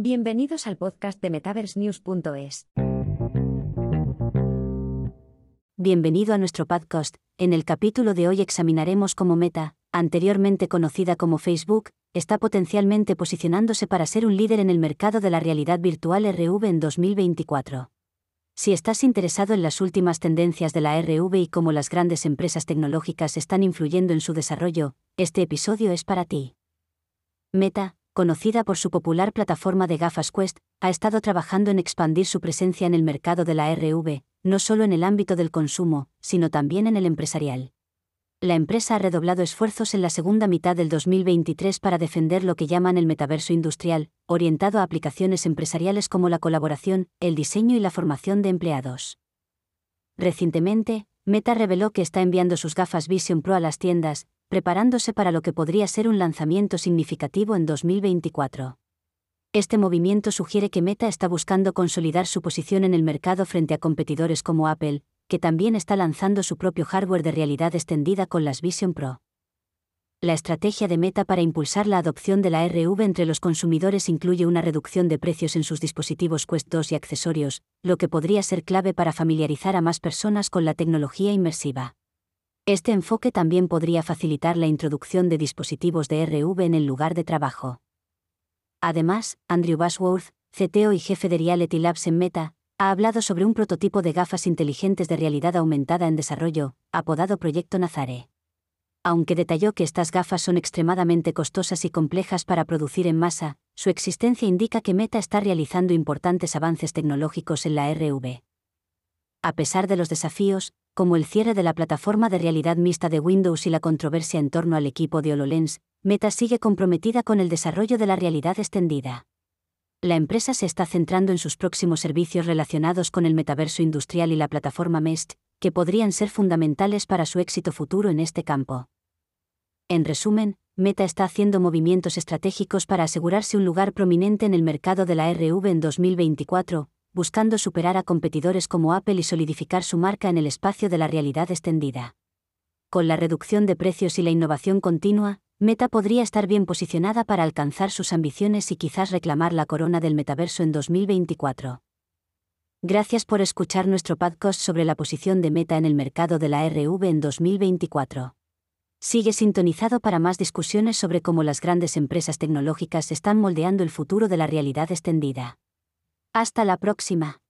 Bienvenidos al podcast de MetaverseNews.es. Bienvenido a nuestro podcast. En el capítulo de hoy examinaremos cómo Meta, anteriormente conocida como Facebook, está potencialmente posicionándose para ser un líder en el mercado de la realidad virtual RV en 2024. Si estás interesado en las últimas tendencias de la RV y cómo las grandes empresas tecnológicas están influyendo en su desarrollo, este episodio es para ti. Meta, conocida por su popular plataforma de gafas Quest, ha estado trabajando en expandir su presencia en el mercado de la RV, no solo en el ámbito del consumo, sino también en el empresarial. La empresa ha redoblado esfuerzos en la segunda mitad del 2023 para defender lo que llaman el metaverso industrial, orientado a aplicaciones empresariales como la colaboración, el diseño y la formación de empleados. Recientemente, Meta reveló que está enviando sus gafas Vision Pro a las tiendas, preparándose para lo que podría ser un lanzamiento significativo en 2024. Este movimiento sugiere que Meta está buscando consolidar su posición en el mercado frente a competidores como Apple, que también está lanzando su propio hardware de realidad extendida con las Vision Pro. La estrategia de Meta para impulsar la adopción de la RV entre los consumidores incluye una reducción de precios en sus dispositivos Quest 2 y accesorios, lo que podría ser clave para familiarizar a más personas con la tecnología inmersiva. Este enfoque también podría facilitar la introducción de dispositivos de RV en el lugar de trabajo. Además, Andrew Basworth, CTO y jefe de Reality Labs en Meta, ha hablado sobre un prototipo de gafas inteligentes de realidad aumentada en desarrollo, apodado Proyecto Nazare. Aunque detalló que estas gafas son extremadamente costosas y complejas para producir en masa, su existencia indica que Meta está realizando importantes avances tecnológicos en la RV. A pesar de los desafíos, como el cierre de la plataforma de realidad mixta de Windows y la controversia en torno al equipo de HoloLens, Meta sigue comprometida con el desarrollo de la realidad extendida. La empresa se está centrando en sus próximos servicios relacionados con el metaverso industrial y la plataforma MEST, que podrían ser fundamentales para su éxito futuro en este campo. En resumen, Meta está haciendo movimientos estratégicos para asegurarse un lugar prominente en el mercado de la RV en 2024, buscando superar a competidores como Apple y solidificar su marca en el espacio de la realidad extendida. Con la reducción de precios y la innovación continua, Meta podría estar bien posicionada para alcanzar sus ambiciones y quizás reclamar la corona del metaverso en 2024. Gracias por escuchar nuestro podcast sobre la posición de Meta en el mercado de la RV en 2024. Sigue sintonizado para más discusiones sobre cómo las grandes empresas tecnológicas están moldeando el futuro de la realidad extendida. Hasta la próxima.